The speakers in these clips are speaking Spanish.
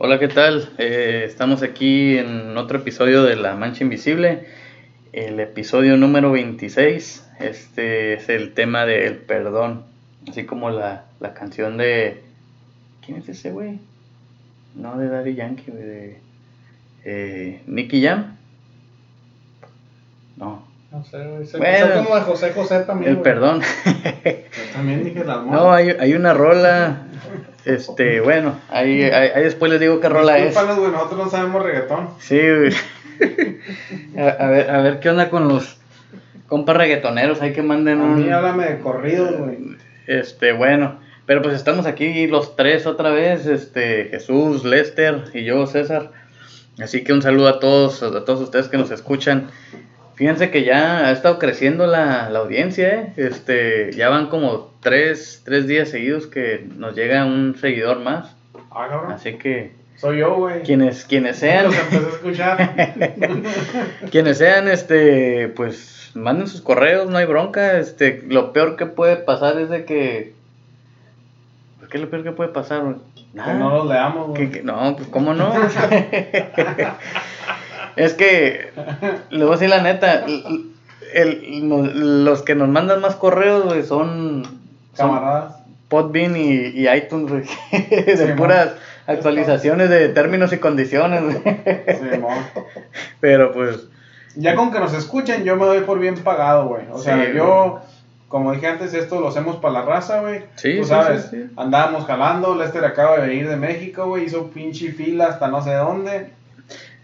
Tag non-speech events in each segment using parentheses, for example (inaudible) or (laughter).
Hola, ¿qué tal? Eh, estamos aquí en otro episodio de La Mancha Invisible, el episodio número 26. Este es el tema del perdón, así como la, la canción de... ¿Quién es ese güey? No, de Daddy Yankee, güey, de eh, Nicky Jam. No, No sé, güey. Se Bueno. como de José José también. el güey. perdón. Yo también dije la (laughs) no, hay, hay una rola, este, bueno, ahí, ahí, ahí después les digo qué rola es. Güey, nosotros no sabemos reggaetón. Sí, güey. (laughs) A, a ver, a ver qué onda con los compas reggaetoneros, hay que manden A un... mí háblame de corridos, güey. Este, bueno, pero pues estamos aquí los tres otra vez, este, Jesús, Lester y yo, César. Así que un saludo a todos, a todos ustedes que nos escuchan. Fíjense que ya ha estado creciendo la, la audiencia, ¿eh? Este, ya van como tres, tres días seguidos que nos llega un seguidor más. Ah, cabrón. Así que Soy yo, güey. quienes, quienes sean... Los empecé a escuchar. (laughs) Quienes sean, este, pues manden sus correos, no hay bronca. Este, lo peor que puede pasar es de que. ¿Qué es lo peor que puede pasar? güey? que no los leamos, Que- güey. que- no, pues cómo no. (laughs) es que, le voy a decir la neta, el- el- los que nos mandan más correos, güey, son, son Camaradas. Podbean y, y iTunes, güey, (laughs) de Sí, puras actualizaciones de términos y condiciones, güey. Sí, mo. Pero pues, Ya con que nos escuchen, yo me doy por bien pagado, güey. O sea, yo, como dije antes, esto lo hacemos para la raza, güey. Sí, Tú sabes, sí, sí. andábamos jalando. Lester acaba de venir de México, güey. Hizo pinche fila hasta no sé dónde.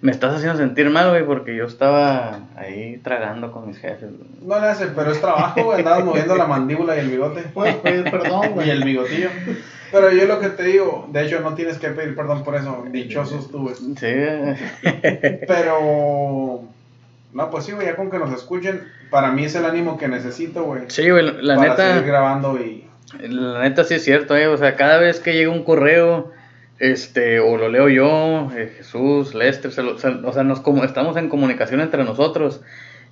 Me estás haciendo sentir mal, güey, porque yo estaba ahí tragando con mis jefes. güey. No le hace, pero es trabajo, güey. Andabas moviendo la mandíbula y el bigote. Puedes pedir perdón, Y güey. el bigotillo. Pero yo lo que te digo, de hecho no tienes que pedir perdón por eso. Dichosos tú, güey. Sí, (laughs) Pero. No, pues sí, güey, ya con que nos escuchen, para mí es el ánimo que necesito, güey. sí, güey, la para seguir neta, grabando y. la neta sí es cierto, eh, o sea, cada vez que llega un correo, este, o lo leo yo, eh, Jesús, Lester, se lo- o sea, o sea, nos como, estamos en comunicación entre nosotros,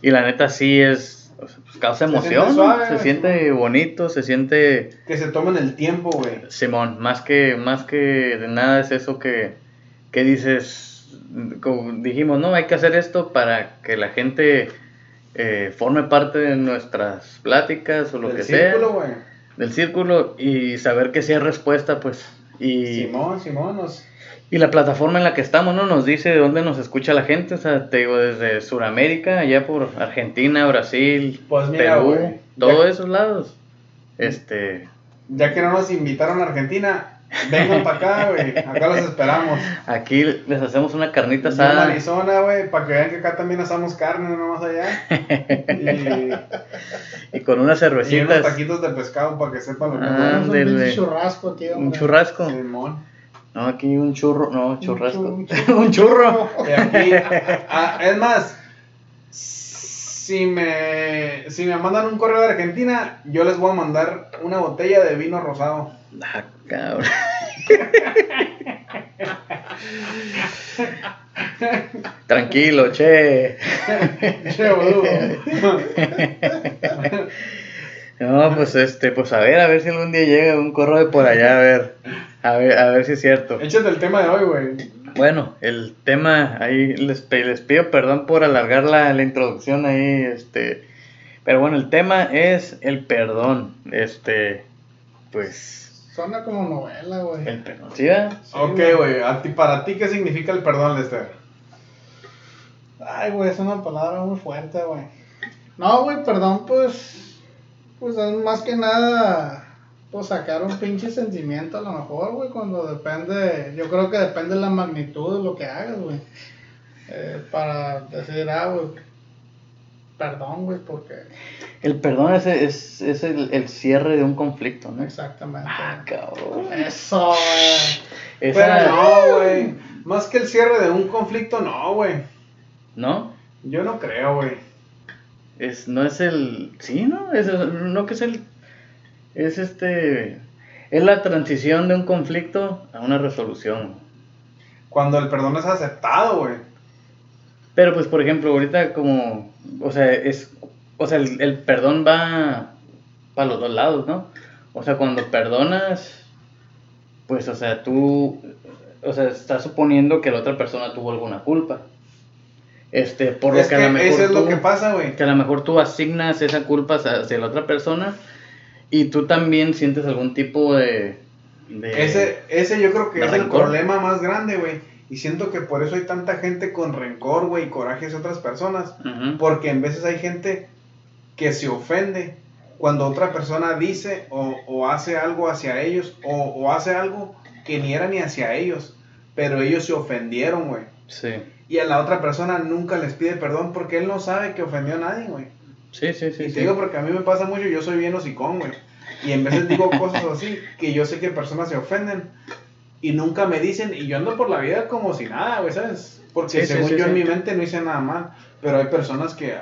y la neta sí es, o sea, pues, causa Se siente emoción, suave, se siente bonito, se siente... Que se tomen el tiempo, güey. Simón, más que, más que de nada es eso que, que dices, como dijimos, no, hay que hacer esto para que la gente eh, forme parte de nuestras pláticas o lo Del que círculo, sea, güey. del círculo y saber que sí hay respuesta, pues, y, Simón, Simón, nos- y la plataforma en la que estamos, ¿no? Nos dice de dónde nos escucha la gente, o sea, te digo, desde Sudamérica, allá por Argentina, Brasil, Pues mira, Perú, todos ya- esos lados, este... ya que no nos invitaron a Argentina, vengan para acá, güey. Acá los esperamos. Aquí les hacemos una carnita En asada. Arizona, güey, para que vean que acá también asamos carne, no más allá. Y, (laughs) Y con unas y unos cervecitas. taquitos de pescado para que sepan lo que Ah, es. Un churrasco aquí, Un churrasco. Simón. No, aquí un churro. No, churrasco. un (laughs) Un churro. Y aquí, es más, si me, si me mandan un correo de Argentina, yo les voy a mandar una botella de vino rosado. Ah, cabrón. Tranquilo, che. Che, boludo. No, pues este, pues a ver, a ver si algún día llega un correo de por allá, a ver. A ver, a ver si es cierto. Échate el tema de hoy, güey. Bueno, el tema, ahí les, les pido perdón por alargar la, la introducción ahí, este, pero bueno, el tema es el perdón, este, pues, Suena como novela, güey. el perdón, ¿sí? ok, güey. güey, a ti, para ti, ¿qué significa el perdón, Lester? Ay, güey, es una palabra muy fuerte, güey. No, güey, perdón, pues. Pues es más que nada. Pues sacar un pinche sentimiento a lo mejor, güey, cuando depende. Yo creo que depende de la magnitud de lo que hagas, güey. Eh, para decir, ah, güey. Perdón, güey, porque. El perdón es, es, es el, el cierre de un conflicto, ¿no? Exactamente. Ah, cabrón. Eso, güey. Esa, Pero no, güey. Más que el cierre de un conflicto, no, güey. ¿no? Yo no creo, güey. Es, no es el, sí, ¿no? Es, no que es el, es este, es la transición de un conflicto a una resolución. Cuando el perdón es aceptado, güey. Pero pues, por ejemplo, ahorita como, o sea, es, o sea, el, el perdón va para los dos lados, ¿no? O sea, cuando perdonas, pues, o sea, tú o sea, estás suponiendo que la otra persona tuvo alguna culpa. Este, por lo que, a lo mejor eso es lo que pasa, güey. que a lo mejor tú asignas esa culpa hacia la otra persona y tú también sientes algún tipo de... de- Ese, ese yo creo que es el problema más grande, güey. Y siento que por eso hay tanta gente con rencor, güey, y coraje hacia otras personas. Ujú. Porque en veces hay gente que se ofende cuando otra persona dice o, o hace algo hacia ellos o, o hace algo que ni era ni hacia ellos, pero ellos se ofendieron, güey. Sí, Y a la otra persona nunca les pide perdón porque él no sabe que ofendió a nadie, güey. sí, sí, sí. y te sí. digo porque a mí me pasa mucho, yo soy bien hocicón, güey. Y en veces digo cosas así que yo sé que personas se ofenden y nunca me dicen y yo ando por la vida como si nada, güey, ¿sabes? Porque Sí, sí, según sí, yo en sí. mi mente no hice nada mal, pero hay personas que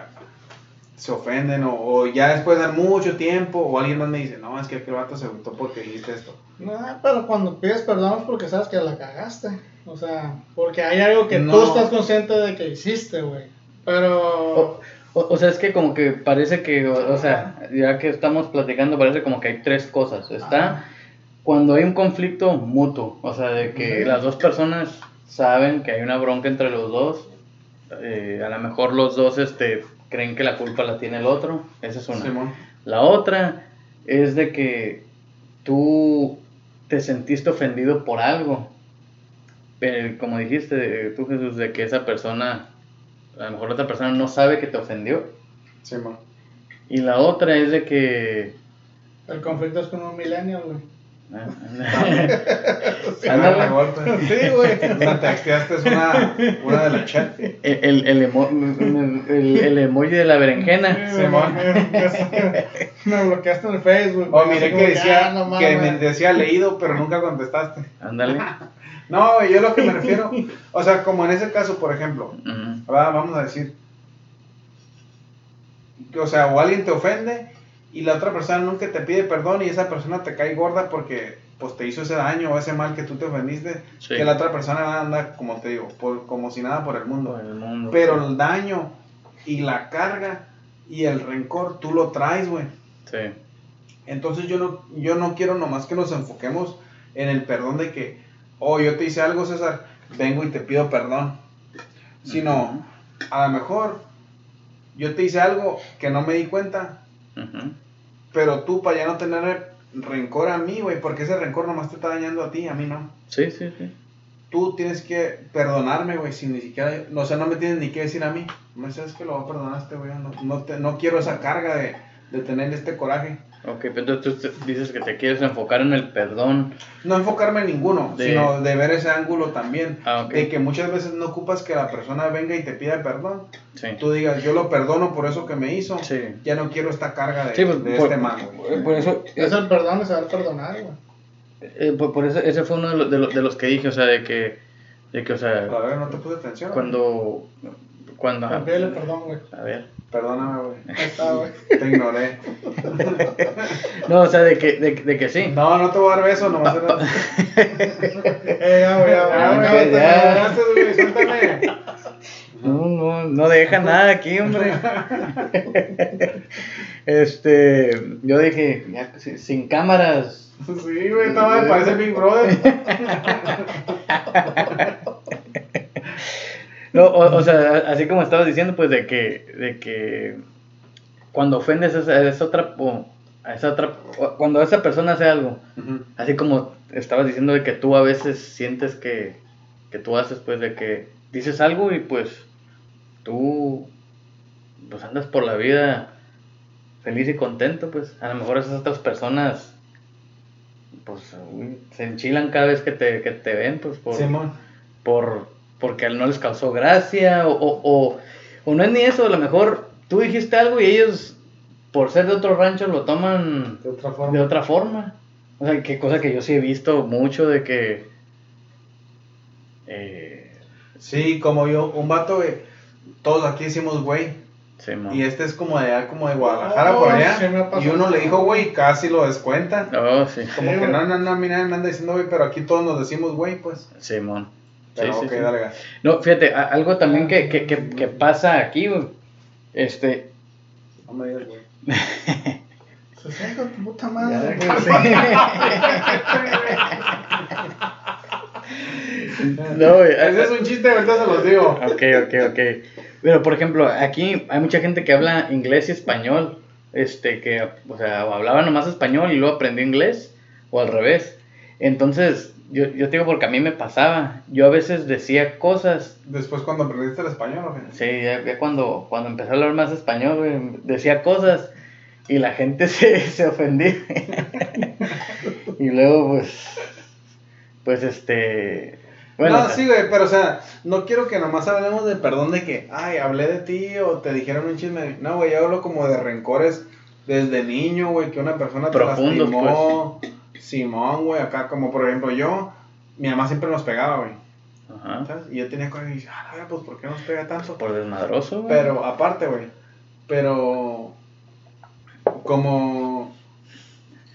se ofenden o, o ya después de mucho tiempo o alguien más me dice, no, es que aquel vato se gustó porque dijiste esto. No, pero cuando pides perdón es porque sabes que la cagaste. O sea, porque hay algo que No. tú estás consciente de que hiciste, güey. Pero. O, o- o sea, es que como que parece que, o, o sea, ya que estamos platicando, parece como que hay tres cosas. Está Ajá. Cuando hay un conflicto mutuo, o sea, de que las dos personas saben que hay una bronca entre los dos. eh, a lo mejor los dos este, creen que la culpa la tiene el otro. Esa es una. Simón. La otra es de que tú te sentiste ofendido por algo. Pero como dijiste tú, Jesús, de que esa persona, a lo mejor la otra persona no sabe que te ofendió. Simón. Y la otra es de que... El conflicto es con un millennial, güey. Sí. Sí, güey. Texteaste es una, una de la chat. el, el, el, emo- el- el emoji de la berenjena. Simón. Me bloqueaste en el Facebook. O güey, miré que decía ah, no que me decía leído, pero nunca contestaste. Ándale. (laughs) No, yo lo que me refiero, o sea, como en ese caso, por ejemplo, va, vamos a decir, que, o sea, o alguien te ofende y la otra persona nunca te pide perdón y esa persona te cae gorda porque pues te hizo ese daño o ese mal que tú te ofendiste, Sí. que la otra persona anda, como te digo, por, como si nada por el mundo. Por el mundo. Pero el daño y la carga y el rencor tú lo traes, güey. Sí. Entonces yo no, yo no quiero nomás que nos enfoquemos en el perdón de que, oh, yo te hice algo, César, vengo y te pido perdón. Sino, a lo mejor, yo te hice algo que no me di cuenta, Pero tú para ya no tener rencor a mí, güey, porque ese rencor nomás te está dañando a ti, a mí no. Sí, sí, sí. Tú tienes que perdonarme, güey, sin ni siquiera, o sea, no me tienes ni que decir a mí. No sabes que lo perdonaste, güey, no, no, te- no quiero esa carga de, de tener este coraje. Ok, pero entonces tú dices que te quieres enfocar en el perdón. No enfocarme en ninguno, De- sino de ver ese ángulo también. Ah, ok. De que muchas veces no ocupas que la persona venga y te pida perdón. Sí. Tú digas, yo lo perdono por eso que me hizo. Sí. Ya no quiero esta carga de, Sí, pues, de por, este mal. güey. por eso, Es el perdón, es saber perdonar, güey. eh, por, por eso, ese fue uno de los, de, los, de los que dije, o sea, de que, de que o sea, A ver, no te puse atención. cuando, cuando, Pídele perdón, güey. a ver, Perdóname, güey. Ahí está, güey. (laughs) Te ignoré. (laughs) no, o sea, de que, de, de que sí, No, no te voy a dar beso, nomás era... (laughs) Eh, ya, güey, ya, Ah, güey. güey, te ya. güey, suéltame. no, no, no deja nada aquí, hombre, este, yo dije, ya, si- sin cámaras, Sí, güey, estaba, me parece Big Brother. No, o, o sea, así como estabas diciendo, pues de que, de que cuando ofendes a esa, a esa otra, a esa otra, cuando esa persona hace algo, así como estabas diciendo de que tú a veces sientes que, que tú haces, pues de que dices algo y pues tú pues andas por la vida feliz y contento, pues a lo mejor esas otras personas pues se enchilan cada vez que te, que te ven, pues por Simón. por porque no les causó gracia o, o, o, o no es ni eso, a lo mejor tú dijiste algo y ellos por ser de otro rancho lo toman De otra forma. de otra forma. O sea, qué cosa que yo sí he visto mucho de que eh, Sí, como yo, un vato, güey. Todos aquí decimos, güey. sí. Y este es como de allá, como de Guadalajara, Oh, por sí me allá. ha pasado. Y uno le dijo, güey, y casi lo descuenta. Oh, sí, Como Sí, que no, no, no, mira, me anda diciendo, güey, pero aquí todos nos decimos, güey, pues. Simón. Sí, Pero sí, ok, sí. dale gas. No, fíjate, algo también que, que, que, que pasa aquí, güey, este, No me digas, güey. Se tu puta madre. No, güey. Ese es un chiste, ahorita se los digo. Ok, ok, ok. Pero, por ejemplo, aquí hay mucha gente que habla inglés y español. Este, que, o sea, o hablaba nomás español y luego aprendió inglés, o al revés. Entonces, yo, yo te digo porque a mí me pasaba. Yo a veces decía cosas. Después cuando aprendiste el español, ¿o qué? Sí, ya, ya cuando, cuando empecé a hablar más español, güey, decía cosas y la gente (laughs) se, se ofendía. (laughs) y luego, pues, pues este. Bueno, no, o sea, sí, güey, pero o sea, no quiero que nomás hablemos de perdón de que, ay, hablé de ti o te dijeron un chisme. No, güey, yo hablo como de rencores desde niño, güey, que una persona te Profundos, pues. Simón, güey, acá como por ejemplo yo, mi mamá siempre nos pegaba, güey. Ajá. ¿Sabes? Y yo tenía coraje y dije, ah, pues, ¿por qué nos pega tanto? Por desmadroso, güey. Pero, aparte, güey, pero como,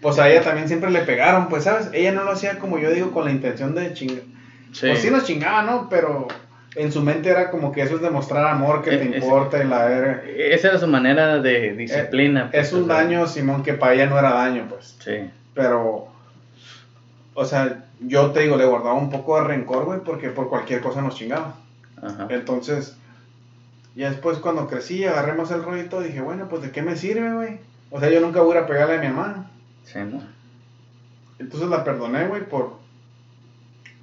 pues a ella también siempre le pegaron, pues, ¿sabes? Ella no lo hacía como yo digo, con la intención de chingar. Sí. Pues sí nos chingaba, ¿no? Pero en su mente era como que eso es demostrar amor, que Eh, te importa y la verga. Esa era su manera de disciplina. pues, Es un o sea, daño, Simón, que para ella no era daño, pues. Sí. Pero, o sea, yo te digo, le guardaba un poco de rencor, güey, porque por cualquier cosa nos chingaba. Ajá. Entonces, ya después cuando crecí, agarré más el todo, dije, bueno, pues de qué me sirve, güey. O sea, yo nunca voy a pegarle a mi hermano. Sí, ¿no? Entonces la perdoné, güey, por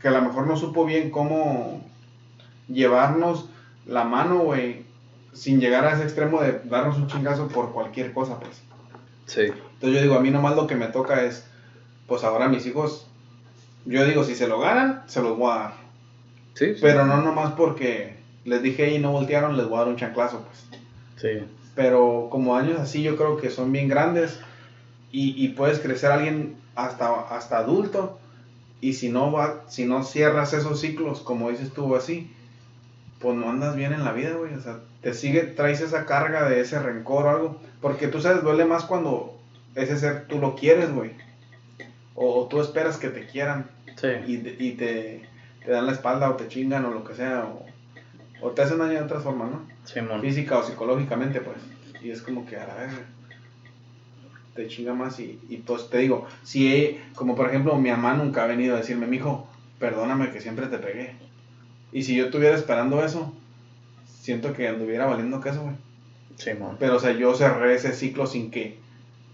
que a lo mejor no supo bien cómo llevarnos la mano, güey, sin llegar a ese extremo de darnos un chingazo por cualquier cosa, pues. Sí. Entonces yo digo, a mí nomás lo que me toca es, pues ahora mis hijos, yo digo, si se lo ganan, se los voy a dar. Sí. Pero no nomás porque les dije y no voltearon, les voy a dar un chanclazo, pues. Sí. Pero como años así yo creo que son bien grandes y, y puedes crecer a alguien hasta, hasta adulto y si no va, si no cierras esos ciclos como dices tú así, pues no andas bien en la vida, güey. O sea, te sigue, traes esa carga de ese rencor o algo. Porque tú sabes, duele más cuando ese ser tú lo quieres, güey. O, o tú esperas que te quieran Sí. y, y te, te dan la espalda o te chingan o lo que sea. O, o te hacen daño de otras formas, ¿no? Simón. física o psicológicamente, pues. Y es como que a la vez te chinga más y, y pues te digo, si, he- como por ejemplo mi mamá nunca ha venido a decirme, mijo, perdóname que siempre te pegué. Y si yo estuviera esperando eso, siento que anduviera valiendo queso, güey. Simón. Pero o sea, yo cerré ese ciclo sin que,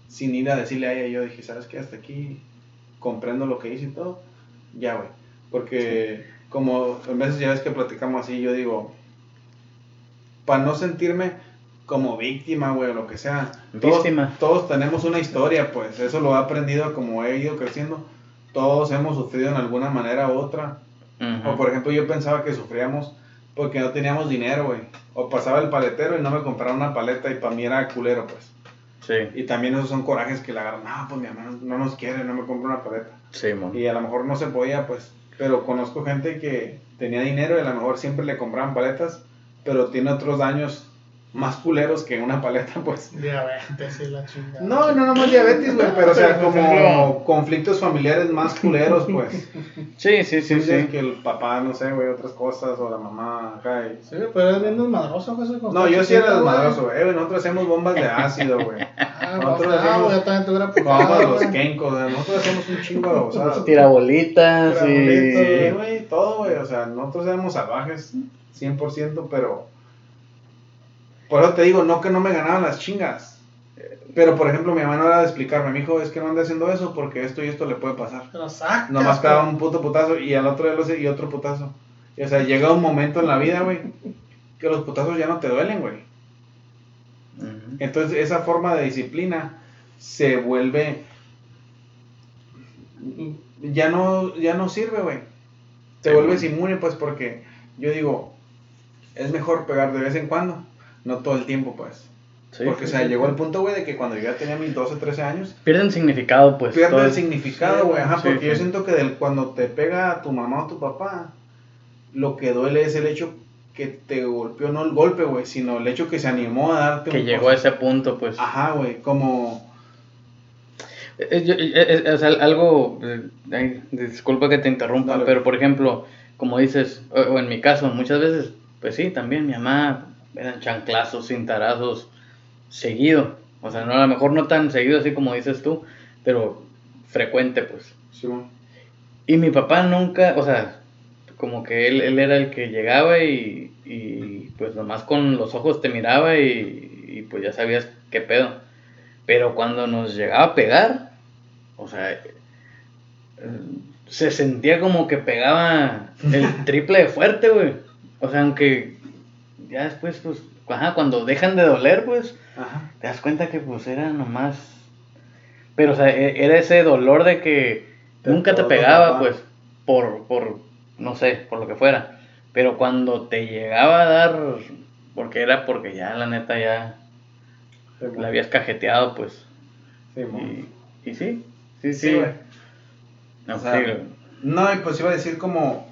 sin ir a decirle a ella, yo dije, ¿sabes qué? Hasta aquí comprendo lo que hice y todo, ya, güey. Porque como a veces ya ves que platicamos así, yo digo, para no sentirme como víctima, güey, o lo que sea. Todos, Víctima. todos tenemos una historia, pues, eso lo he aprendido como he ido creciendo. Todos hemos sufrido en alguna manera u otra. Ujú. O por ejemplo, yo pensaba que sufríamos porque no teníamos dinero, güey. O pasaba el paletero y no me compraba una paleta y para mí era culero, pues. Sí. Y también esos son corajes que le agarran. No, pues mi hermano no nos quiere, no me compra una paleta. Simón. Y a lo mejor no se podía, pues. Pero conozco gente que tenía dinero y a lo mejor siempre le compraban paletas, pero tiene otros daños más culeros que una paleta, (laughs) pues. Diabetes y la chingada. No, no nomás diabetes, güey, pero o sea, como ejemplo- conflictos familiares más culeros, pues. (laughs) Sí, sí, sí, Sí. Que el papá, no sé, güey, otras cosas, o la mamá acá. y- Sí, pero eres bien desmadroso, José. No, yo sí era desmadroso, güey. Eh, güey, Nosotros hacemos bombas de ácido, güey. (laughs) Ah, Nosotros no, hacemos- Bombas de los kenkos, güey. Nosotros hacemos un chingo de babosadas. Tirabolitas Sí, y... güey, todo, güey. O sea, nosotros éramos salvajes, 100%, pero. Por eso te digo, no que no me ganaban las chingas. Pero, por ejemplo, mi mamá no era de explicarme, mi hijo, es que no ande haciendo eso porque esto y esto le puede pasar. Pero sacas, Nomás pegaba un puto putazo y al otro día lo y otro putazo. Y, o sea, llega un momento en la vida, güey, que los putazos ya no te duelen, güey. Entonces, esa forma de disciplina se vuelve. Ya no, ya no sirve, güey. Te Sí, vuelves inmune, pues, porque yo digo, es mejor pegar de vez en cuando, no todo el tiempo, pues. Sí, porque, sí, o sea, sí. llegó el punto, güey, de que cuando yo ya tenía mis 12, 13 años, Pierden significado, pues. pierde todo el es- significado, güey. Ajá, porque yo siento que del, cuando te pega tu mamá o tu papá, lo que duele es el hecho que te golpeó, no el golpe, güey, sino el hecho que se animó a darte Que un llegó a ese punto, pues. Ajá, güey, como... Eh, eh, eh, o sea, algo, eh, ay, disculpa que te interrumpa, Dale. pero por ejemplo, como dices, o, o en mi caso, muchas veces, pues sí, también mi mamá eran chanclazos, cintarazos, seguido. O sea, no, a lo mejor no tan seguido así como dices tú, pero frecuente, pues. Simón. Y mi papá nunca, o sea, como que él, él era el que llegaba y, y pues nomás con los ojos te miraba y, y pues ya sabías qué pedo. Pero cuando nos llegaba a pegar, o sea, se sentía como que pegaba el (laughs) triple de fuerte, güey. O sea, aunque ya después, pues, ajá, cuando dejan de doler, pues, Ajá. te das cuenta que pues era nomás... Pero, o sea, e- era ese dolor de que Te nunca te pegaba, pues, por, por, no sé, por lo que fuera. Pero cuando te llegaba a dar, porque era porque ya, la neta, ya la habías cajeteado, pues. Sí. Y, y sí, sí, sí. Sí, güey. No, O sea, sí, güey. No, y pues iba a decir como,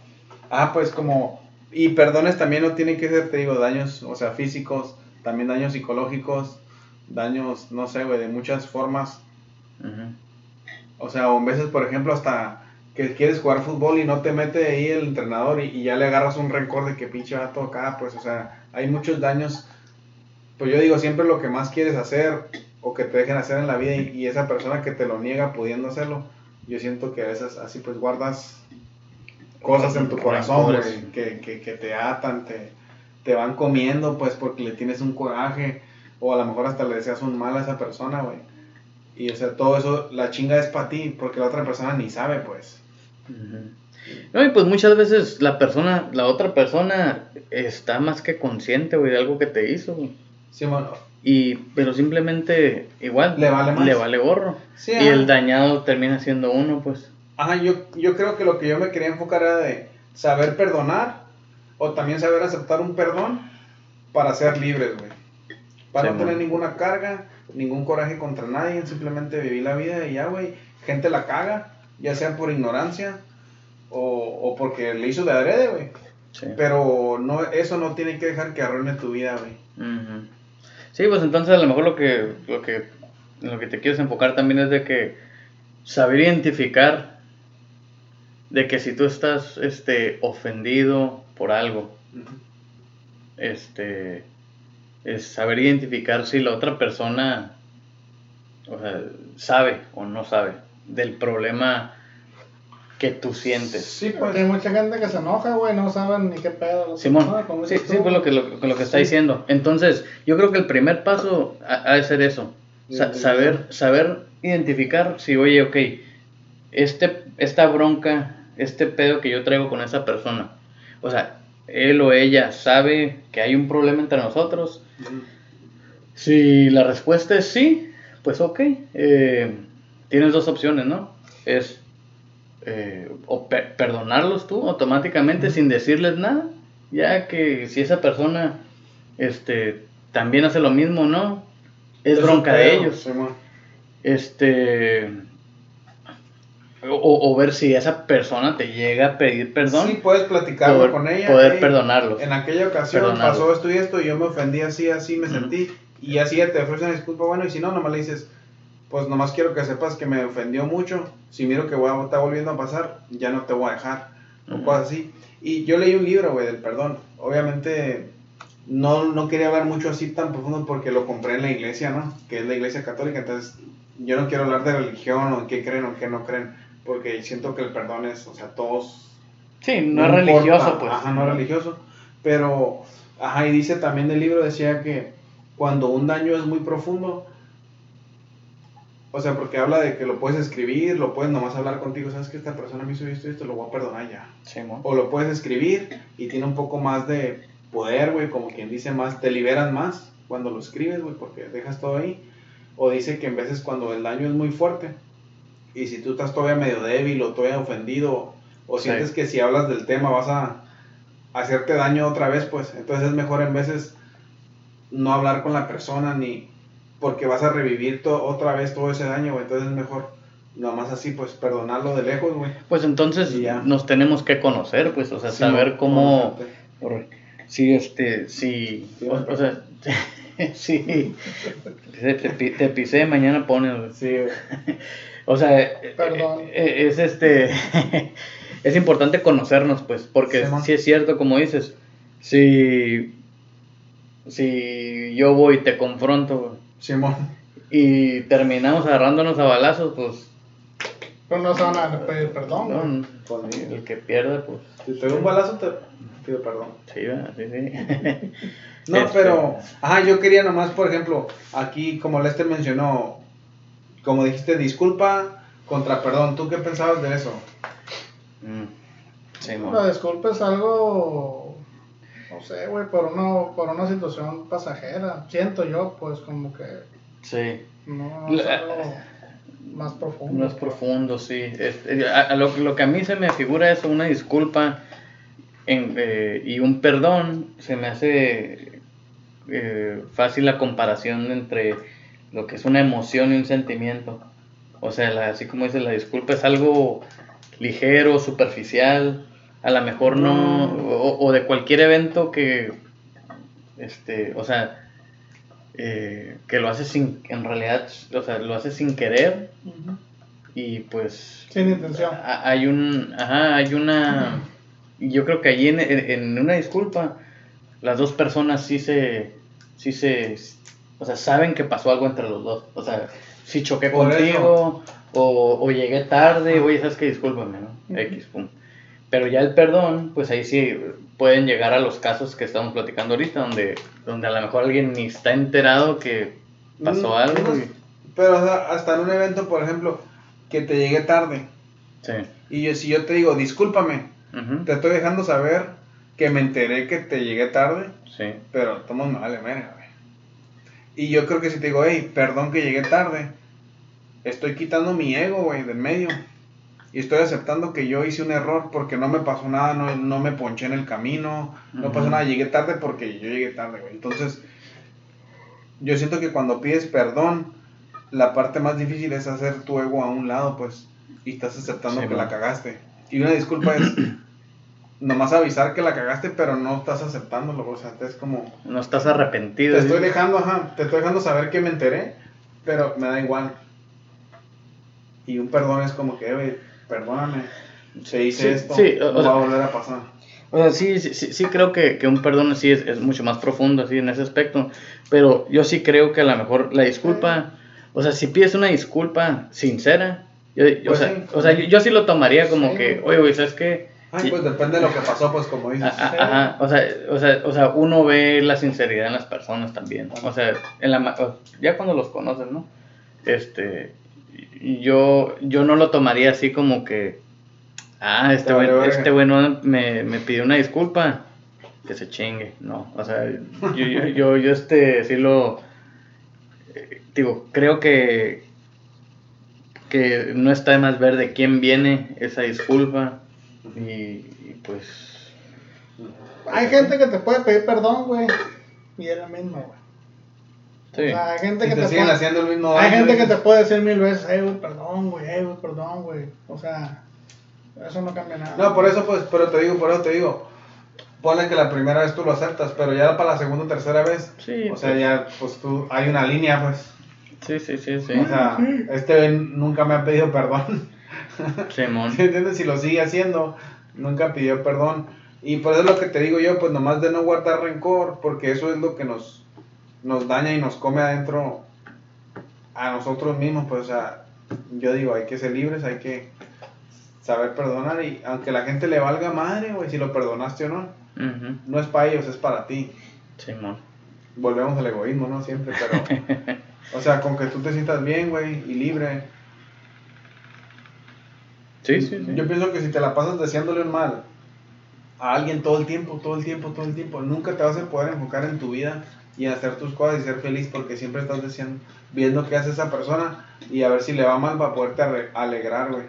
ah, pues como, y perdones también no tienen que ser, te digo, daños, o sea, físicos, también daños psicológicos, daños, no sé, güey, de muchas formas. Ujú. O sea, o en veces, por ejemplo, hasta que quieres jugar fútbol y no te mete ahí el entrenador y, y ya le agarras un rencor de que pinche vato acá, pues, o sea, hay muchos daños. Pues yo digo, siempre lo que más quieres hacer o que te dejen hacer en la vida y, y esa persona que te lo niega pudiendo hacerlo, yo siento que a veces así pues guardas cosas en tu corazón, güey, que, que, que te atan, te, te van comiendo, pues, porque le tienes un coraje o a lo mejor hasta le deseas un mal a esa persona, güey. Y o sea, todo eso, la chinga es para ti, porque la otra persona ni sabe, pues. No, y pues muchas veces la persona, la otra persona está más que consciente, güey, de algo que te hizo, güey. Sí, bueno, Y, pero simplemente, igual, Le vale más. le vale gorro. Sí, y el dañado termina siendo uno, pues. Ajá, yo, yo creo que lo que yo me quería enfocar era de saber perdonar o también saber aceptar un perdón para ser libres, güey. Para Sí, no tener ninguna carga, ningún coraje contra nadie, simplemente vivir la vida y ya, güey. Gente la caga, ya sea por ignorancia o, o porque le hizo de adrede, güey. Sí. Pero no, eso no tiene que dejar que arruine tu vida, güey. Ujú. Sí, pues entonces a lo mejor lo que, lo que, lo que te quieres enfocar también es de que saber identificar de que si tú estás este, ofendido por algo, este, es saber identificar si la otra persona o sea, sabe o no sabe del problema que tú sientes. Sí, Porque pues. hay mucha gente que se enoja, güey, no saben ni qué pedo. Simón, como sí, sí, pues lo que, lo, lo que está Sí. diciendo. Entonces, yo creo que el primer paso ha, ha de ser eso. Sa- saber, saber identificar si, oye, ok, este, esta bronca, este pedo que yo traigo con esa persona, o sea, él o ella sabe que hay un problema entre nosotros. Si la respuesta es sí, pues ok. eh, tienes dos opciones, ¿no? Es eh, o per- perdonarlos tú automáticamente sin decirles nada, ya que si esa persona este, también hace lo mismo, ¿no? Es bronca de ellos. Este. O, o ver si esa persona te llega a pedir perdón. Sí, puedes platicarlo poder, con ella. poder "Ey, perdonarlos. En aquella ocasión Perdonarlo. pasó esto y esto, y yo me ofendí así, así me Ujú. sentí, y así te ofrece una disculpa, bueno, y si no, nomás le dices, pues nomás quiero que sepas que me ofendió mucho, si miro que voy a, está volviendo a pasar, ya no te voy a dejar, o Ujú. cosas así. Y yo leí un libro, güey, del perdón, obviamente no, no quería hablar mucho así tan profundo porque lo compré en la iglesia, ¿no? Que es la iglesia católica, entonces yo no quiero hablar de religión o en qué creen o en qué no creen, porque siento que el perdón es, o sea, todos Sí, no, es importa, religioso, pues. Ajá, no es religioso. Pero, ajá, y dice también el libro, decía que cuando un daño es muy profundo, o sea, porque habla de que lo puedes escribir, lo puedes nomás hablar contigo, sabes que esta persona me hizo esto y esto, lo voy a perdonar ya. Sí. O lo puedes escribir y tiene un poco más de poder, güey, como quien dice más, te liberan más cuando lo escribes, güey, porque dejas todo ahí. O dice que en veces cuando el daño es muy fuerte y si tú estás todavía medio débil o todavía ofendido o Sí. sientes que si hablas del tema vas a hacerte daño otra vez, pues entonces es mejor en veces no hablar con la persona ni porque vas a revivir to- otra vez todo ese daño, güey, entonces es mejor nomás así, pues perdonarlo de lejos, güey. Pues entonces ya. nos tenemos que conocer, pues, o sea, Sí, saber cómo. Si, este, si. Sí, o, sea, (laughs) si te, te pi- te pisé, mañana pones. güey. Sí, güey. (laughs) O sea, eh, Perdón. eh, es este. (laughs) es importante conocernos, pues, porque Sí, si es cierto, como dices, si. Si yo voy y te confronto Simón. y terminamos agarrándonos a balazos, pues. Pero no se van a pedir perdón, güey. Conmigo. el que pierde, pues. Si te doy un balazo, te pido perdón. Sí, sí, sí. No, (laughs) Este, pero, ajá, yo quería nomás, por ejemplo, aquí, como Lester mencionó, como dijiste, disculpa contra perdón. ¿Tú qué pensabas de eso? mm, Sí. La disculpa es algo, no sé, güey, por, uno, por una situación pasajera. Siento yo, pues, como que Sí. no, es algo más profundo. Es profundo, sí. Este, a- a lo, lo que a mí se me figura es una disculpa en, eh, y un perdón. Se me hace eh, fácil la comparación entre lo que es una emoción y un sentimiento. O sea, la- así como dice, la disculpa es algo ligero, superficial, a lo mejor no, o, o de cualquier evento que, este, o sea, eh, que lo hace sin, en realidad, o sea, lo hace sin querer y pues Sin intención. a- hay un, ajá, hay una, y yo creo que allí en una disculpa, las dos personas sí se, sí se, o sea, saben que pasó algo entre los dos, o sea, si choqué Por contigo, o, o llegué tarde, oye, sabes que discúlpame, ¿no? Ujú. X, pum. Pero ya el perdón, pues ahí sí pueden llegar a los casos que estamos platicando ahorita, donde, donde a lo mejor alguien ni está enterado que pasó Mm, algo. unos- y- Pero o sea, hasta en un evento, por ejemplo, que te llegué tarde. sí. Y yo, si yo te digo, discúlpame, Ujú. te estoy dejando saber que me enteré que te llegué tarde, Sí. pero tomo me vale güey. Y yo creo que si te digo, hey, perdón que llegué tarde, estoy quitando mi ego, güey, del medio. Y estoy aceptando que yo hice un error porque no me pasó nada, no, no me ponché en el camino, no pasó nada, llegué tarde porque yo llegué tarde, güey. Entonces, yo siento que cuando pides perdón, la parte más difícil es hacer tu ego a un lado, pues, y estás aceptando Sí, que la cagaste. Y una disculpa es nomás avisar que la cagaste, pero no estás aceptándolo, o sea, es como... No estás arrepentido. Te estoy dejando, ajá, te estoy dejando saber que me enteré, pero me da igual. Y un perdón es como que, güey, perdóname, se hice Sí, esto, sí, o- no o va a volver a pasar. O sea, sí, sí, sí, sí creo que, que un perdón sí es, es mucho más profundo así en ese aspecto, pero yo sí creo que a lo mejor la disculpa, o sea, si pides una disculpa sincera, yo, Pues o, sea, sí. o sea, yo, yo sí lo tomaría como que, oye, güey, ¿sabes qué? Ay, pues depende de lo que pasó, pues como dices. Ajá, o sea, o sea, o sea, uno ve la sinceridad en las personas también, o sea, en la, ya cuando los conoces, ¿no? Este, yo, yo no lo tomaría así como que, ah, este güey, este güey no me, me pidió una disculpa, que se chingue, no, o sea, yo, yo, yo, yo, este, sí lo, eh, digo, creo que, que no está de más ver de quién viene esa disculpa, y, y pues... Hay gente que te puede pedir perdón, güey. Y es la misma, güey. Sí. O sea, hay gente Si que te, te, siguen puede, haciendo el mismo hay gente que te puede decir mil veces, hey, güey, perdón, güey, hey, güey, perdón, güey. O sea, eso no cambia nada. No, por eso, pues, pero te digo, por eso te digo. Ponle que la primera vez tú lo aceptas, pero ya para la segunda o tercera vez, Sí, o sea, pues. ya, pues tú, hay una línea, pues. Sí, sí, sí, sí. O sea, este nunca me ha pedido perdón. (laughs) (laughs) Simón. ¿Sí entiendes? Si lo sigue haciendo, nunca pidió perdón. Y por eso es lo que te digo yo, pues nomás de no guardar rencor, porque eso es lo que nos, nos daña y nos come adentro a nosotros mismos. Pues, o sea, yo digo, hay que ser libres, hay que saber perdonar. Y aunque la gente le valga madre, güey, si lo perdonaste o no, no es para ellos, es para ti. Simón. Volvemos al egoísmo, ¿no? Siempre, pero. (laughs) o sea, con que tú te sientas bien, güey, y libre. Sí, sí, sí. Yo pienso que si te la pasas deseándole un mal a alguien todo el tiempo, todo el tiempo, todo el tiempo, nunca te vas a poder enfocar en tu vida y hacer tus cosas y ser feliz porque siempre estás deseando, viendo qué hace esa persona y a ver si le va mal para poderte alegrar, güey.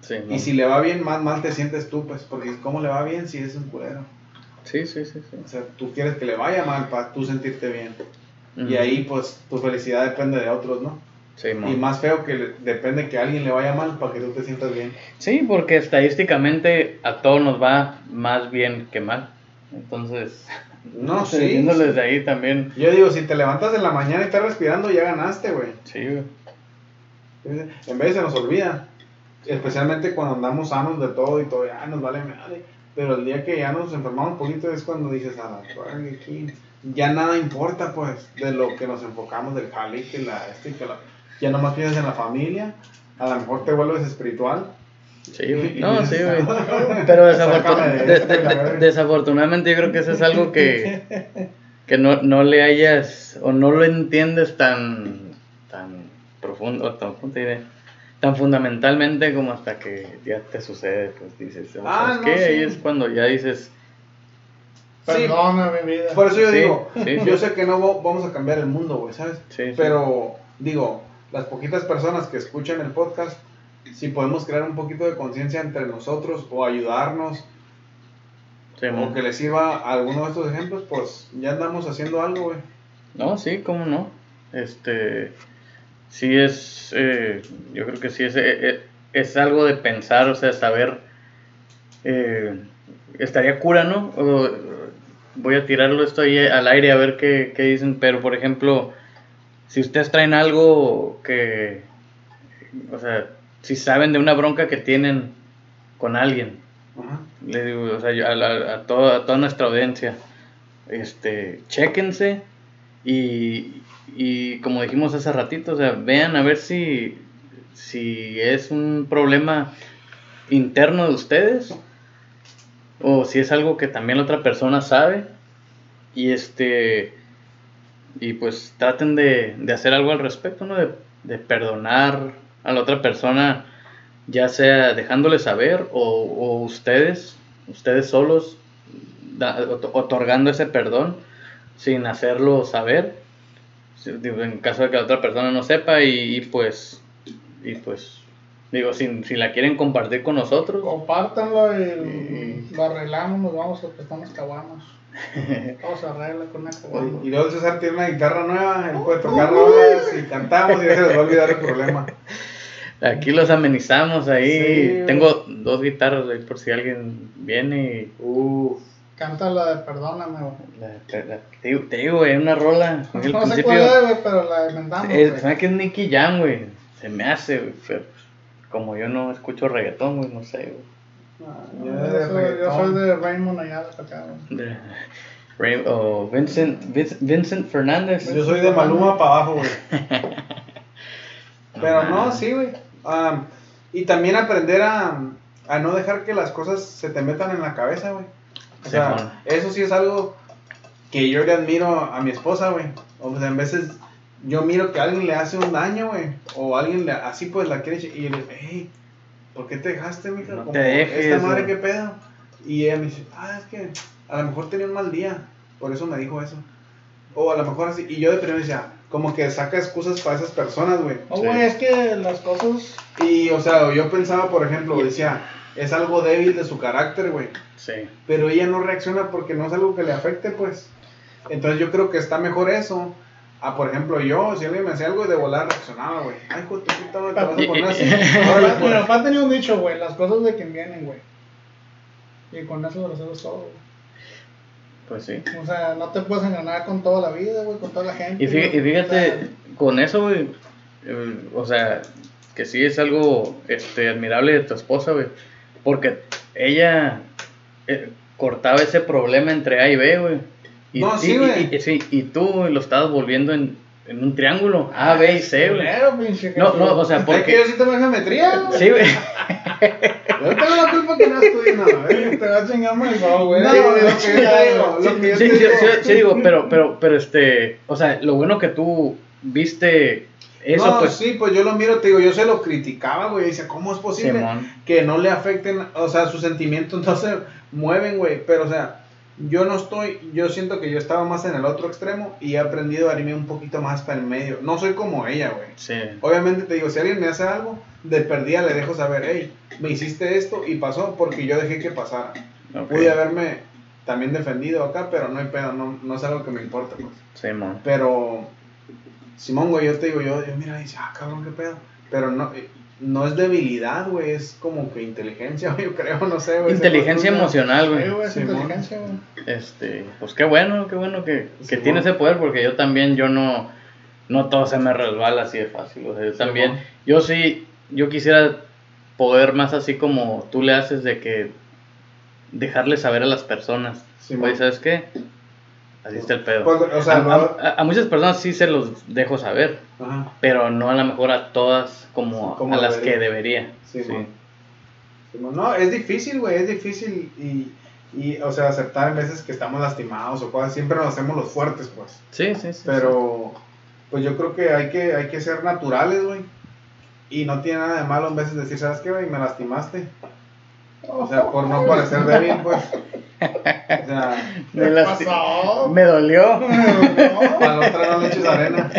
Simón. Y si le va bien, más mal te sientes tú, pues, porque ¿cómo le va bien si es un culero? Sí, sí, sí, sí. O sea, tú quieres que le vaya mal para tú sentirte bien. Y ahí, pues, tu felicidad depende de otros, ¿no? Y más feo que depende que a alguien le vaya mal para que tú te sientas bien. Sí, porque estadísticamente a todos nos va más bien que mal. Entonces, No, (laughs) sí. viéndolo desde ahí también. Yo digo, si te levantas en la mañana y estás respirando, ya ganaste, güey. Sí, güey. En vez se nos olvida. Especialmente cuando andamos sanos de todo y todo, ya nos vale madre. Pero el día que ya nos enfermamos un poquito es cuando dices, a la ya nada importa, pues, de lo que nos enfocamos del jale, que la, este, que la. Ya nomás piensas en la familia a lo mejor te vuelves espiritual. Sí, güey. No, sí, güey. Pero (laughs) desafortun- de- de- de- desafortunadamente yo creo que eso es algo que, (laughs) que no, no le hayas o no lo entiendes tan, tan profundo, o tan, ¿cómo te diré? tan fundamentalmente como hasta que ya te sucede, pues dices, oh, Ah, ¿sabes no, qué? sí. Ahí es cuando ya dices, Sí. Perdona mi vida. Por eso yo Sí, digo, sí, yo sí. sé que no va- vamos a cambiar el mundo, güey, ¿sabes? Sí, sí. Pero digo, las poquitas personas que escuchan el podcast, si podemos crear un poquito de conciencia entre nosotros o ayudarnos sí, o que les sirva alguno de estos ejemplos, pues ya andamos haciendo algo, güey. No, sí, cómo no. Este, sí es, eh, yo creo que sí es, eh, eh, es algo de pensar, o sea, saber, eh, estaría cura, ¿no? O, voy a tirarlo esto ahí al aire a ver qué, qué dicen, pero por ejemplo, si ustedes traen algo que, o sea, si saben de una bronca que tienen con alguien, Ajá. le digo, o sea, yo a, la- a toda, a toda nuestra audiencia, este, chéquense y, y como dijimos hace ratito, o sea, vean a ver si, si es un problema interno de ustedes o si es algo que también la otra persona sabe y este y pues traten de, de hacer algo al respecto, ¿no? De, de perdonar a la otra persona, ya sea dejándole saber o, o ustedes, ustedes solos, da- otorgando ese perdón sin hacerlo saber, en caso de que la otra persona no sepa y, y pues, y pues, digo, si, si la quieren compartir con nosotros, Compártanlo y Y- lo arreglamos, nos vamos a prestar unas caguamas. (laughs) Vamos a arreglar con una caguama. Y luego César tiene una guitarra nueva, él puede tocar rolas y cantamos y ya se les va a olvidar el problema. (laughs) aquí los amenizamos ahí, Sí. tengo dos guitarras ahí por si alguien viene y... Uf. Canta la de Perdóname, güey. Te, digo- te digo, güey, una rola. (laughs) No sé principio. cuál es, güey, pero la inventamos. es, güey. se me que es Nicky Jam, güey. Se me hace, güey. Pero como yo no escucho reggaetón, güey, no sé, güey. No, yo soy, yo reggaetón. soy de Raymond Ayala para acá. De- Ray- o Vincent, Vincent, Vincent Fernández. Yo soy de Maluma para abajo, güey. (laughs) Pero no, sí, güey. Am, y también aprender a, a no dejar que las cosas se te metan en la cabeza, güey. O sea, eso sí es algo que yo le admiro a mi esposa, güey. O sea, en veces yo miro que alguien le hace un daño, güey. O alguien le, así pues la quiere y le hey, ¿por qué te dejaste, mija? No Como, te dejes, Esta madre. ¿qué pedo? Y ella me dice, ah, es que a lo mejor tenía un mal día. Por eso me dijo eso. O a lo mejor así. Y yo de primero decía, como que saca excusas para esas personas, güey. No, Sí. güey, es que las cosas. Y, o sea, yo pensaba, por ejemplo, decía, es algo débil de su carácter, güey. Sí. Pero ella no reacciona porque no es algo que le afecte, pues. Entonces yo creo que está mejor eso. A, por ejemplo, yo, si alguien me hacía algo de volar, reaccionaba, güey. Ay, hijo de puta, madre, te vas a (laughs) poner así. Mi papá, tenía un dicho, güey, las cosas de quien vienen, güey. Y con eso lo resuelves todo, güey. Pues sí. O sea, no te puedes enganar con toda la vida, güey, con toda la gente. Y fí- güey. y fíjate, O sea, con eso, güey, eh, o sea, que sí es algo este, admirable de tu esposa, güey, porque ella eh, cortaba ese problema entre A y B, güey. Y, No, sí, y- y- tú lo estabas volviendo en, en un triángulo, A, B y C, güey. pinche No, no, o sea, Es que porque... yo sí tengo geometría. (laughs) Sí, güey. Yo tengo la culpa que no estudie nada, (laughs) güey. Te va a chingar mal, no, güey. No, lo que yo digo, Sí, sí, digo. sí, sí, digo, pero, pero, pero este, o sea, lo bueno que tú viste eso, no, pues, sí, pues yo lo miro, te digo, yo se lo criticaba, güey. Dice, ¿cómo es posible Simón. que no le afecten, o sea, sus sentimientos no se mueven, güey? Pero, o sea, yo no estoy, yo siento que yo estaba más en el otro extremo y he aprendido a irme un poquito más para el medio. No soy como ella, güey. sí, Obviamente te digo, si alguien me hace algo, de perdida le dejo saber, hey, me hiciste esto y pasó porque yo dejé que pasara. ok. Pude haberme también defendido acá, pero no hay pedo, no, no es algo que me importe, pues. Simón. Pero, Simón, güey, yo te digo, yo, yo mira, dice, ah, cabrón, qué pedo. Pero no, eh, no es debilidad, güey, es como que inteligencia, güey, (laughs) yo creo, no sé, güey. Inteligencia emocional, Sí, güey. inteligencia, güey. Este, pues qué bueno, qué bueno que, que tiene ese poder, porque yo también, yo no, no todo se me resbala así de fácil. O sea, yo también, Simón. yo sí, yo quisiera poder más así como tú le haces de que dejarle saber a las personas. Simón. Oye, ¿sabes qué? Así está el pedo. Pues, o sea, a, no- a- a muchas personas sí se los dejo saber, Ajá. pero no a lo mejor a todas como, Como a las que debería. Sí, Sí. mon. Sí, mon. No, es difícil, güey, es difícil y, y, o sea, aceptar en veces que estamos lastimados o cosas, siempre nos hacemos los fuertes, pues. Sí, sí, sí. Pero, pues yo creo que hay que, hay que ser naturales, güey. Y no tiene nada de malo en veces decir, ¿sabes qué, güey? Me lastimaste. O sea, por no parecer débil, pues. (laughs) Sea, Me, ¿Qué lasti- pasó? me dolió. (laughs) No. para la otra no le eches arena.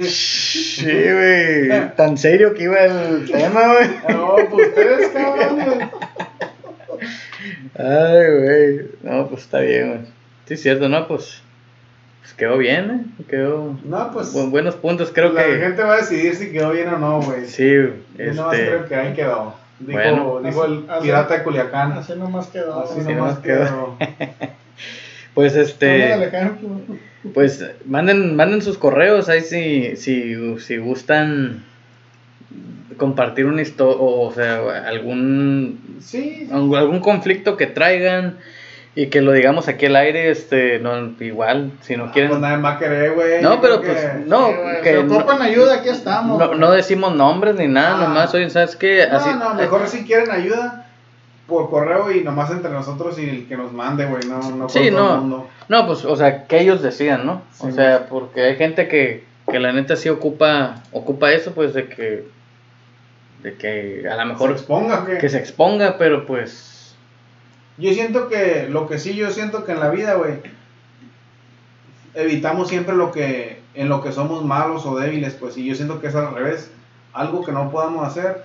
Sí, güey. Tan serio que iba el tema, güey. No, pues ustedes, cabrón, güey. Ay, güey. No, pues está bien, güey. Sí, es cierto, ¿no? Pues, pues quedó bien, ¿eh? Quedó. No, pues. bu- buenos puntos, creo la que. gente va a decidir si quedó bien o no, güey. Sí, Yo nomás este. creo que ahí quedó. Dijo, Bueno. dijo el Así- pirata de Culiacán. Así nomás quedó. Así Así nomás nomás quedó. quedó. (laughs) Pues este. Pues manden, manden sus correos ahí si, si, si gustan compartir una historia, o sea, algún Sí, algún algún conflicto que traigan y que lo digamos aquí al aire, este, no, igual, si no quieren, Pues nadie más querer, güey. No, pero pues, que- no, Sí, que si no- ocupan ayuda, aquí estamos. no, no decimos nombres ni nada, Ah. nomás, oye, ¿sabes qué? No, Así, no, mejor si quieren ayuda por correo y nomás entre nosotros y el que nos mande, güey, no, no Sí, todo no. el mundo. No, pues, o sea, que ellos decidan, ¿no? o sea, porque hay gente que, que la neta sí ocupa, ocupa eso, pues, de que, de que a lo Se mejor exponga, que... que se exponga, pero pues, Yo siento que, lo que sí, yo siento que en la vida, güey, evitamos siempre lo que, en lo que somos malos o débiles, pues, y yo siento que es al revés. Algo que no podamos hacer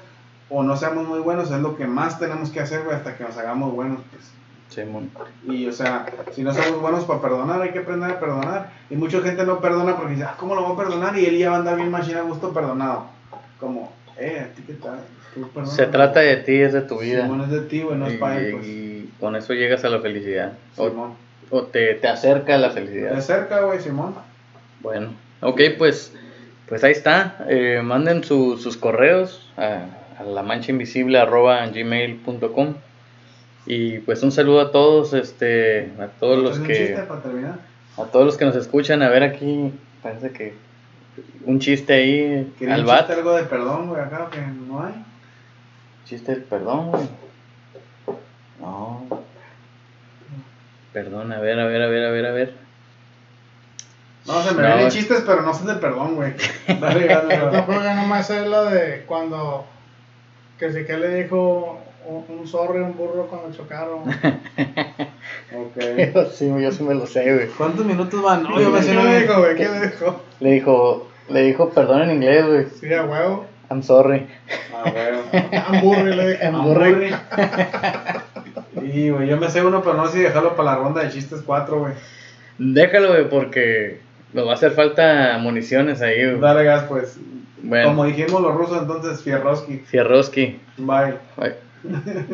o no seamos muy buenos es lo que más tenemos que hacer, güey, hasta que nos hagamos buenos, pues. Simón. Y, o sea, si no somos buenos para perdonar, hay que aprender a perdonar. Y mucha gente no perdona porque dice, ah, ¿cómo lo voy a perdonar? Y él ya va a andar bien machina a gusto perdonado. Como, eh, ¿a ti qué tal? Se trata de ti, es de tu vida. Simón es de ti, güey, no es para él, pues. y con eso llegas a la felicidad. O, Simón. o te, te acerca a la felicidad. cerca, güey, Simón. Bueno, ok, pues, pues ahí está. Eh, manden su- sus correos a, a la mancha invisible gmail.com y pues un saludo a todos, este, a todos los ¿Es un que, chiste para terminar? a todos los que nos escuchan. A ver aquí, parece que un chiste ahí ¿Quería al un bat. chiste algo de perdón, güey, acá que no hay? Chiste del perdón, güey. Perdón, a ver, a ver, a ver, a ver, a ver. No, se me No, vienen chistes, pero no son de perdón, güey. Dale, dale, dale. creo que nomás es la de cuando que sí que le dijo un, un zorro y un burro cuando chocaron. (laughs) Ok. sí, yo sí me lo sé, güey. ¿Cuántos minutos van? No, yo me ¿Qué sé le dijo, güey? ¿Qué le dijo? Le dijo, le dijo perdón en inglés, güey. Sí, a huevo. I'm sorry. Ah, güey. Hamburger le dijo. Hamburri. (laughs) Y, güey, yo me sé uno, pero no sé si dejarlo para la ronda de chistes 4, güey. Déjalo, güey, porque nos va a hacer falta municiones ahí, güey. Dale gas, pues. Bueno, Como dijimos los rusos, entonces, Fierroski. Fierroski. Bye. Bye. (laughs)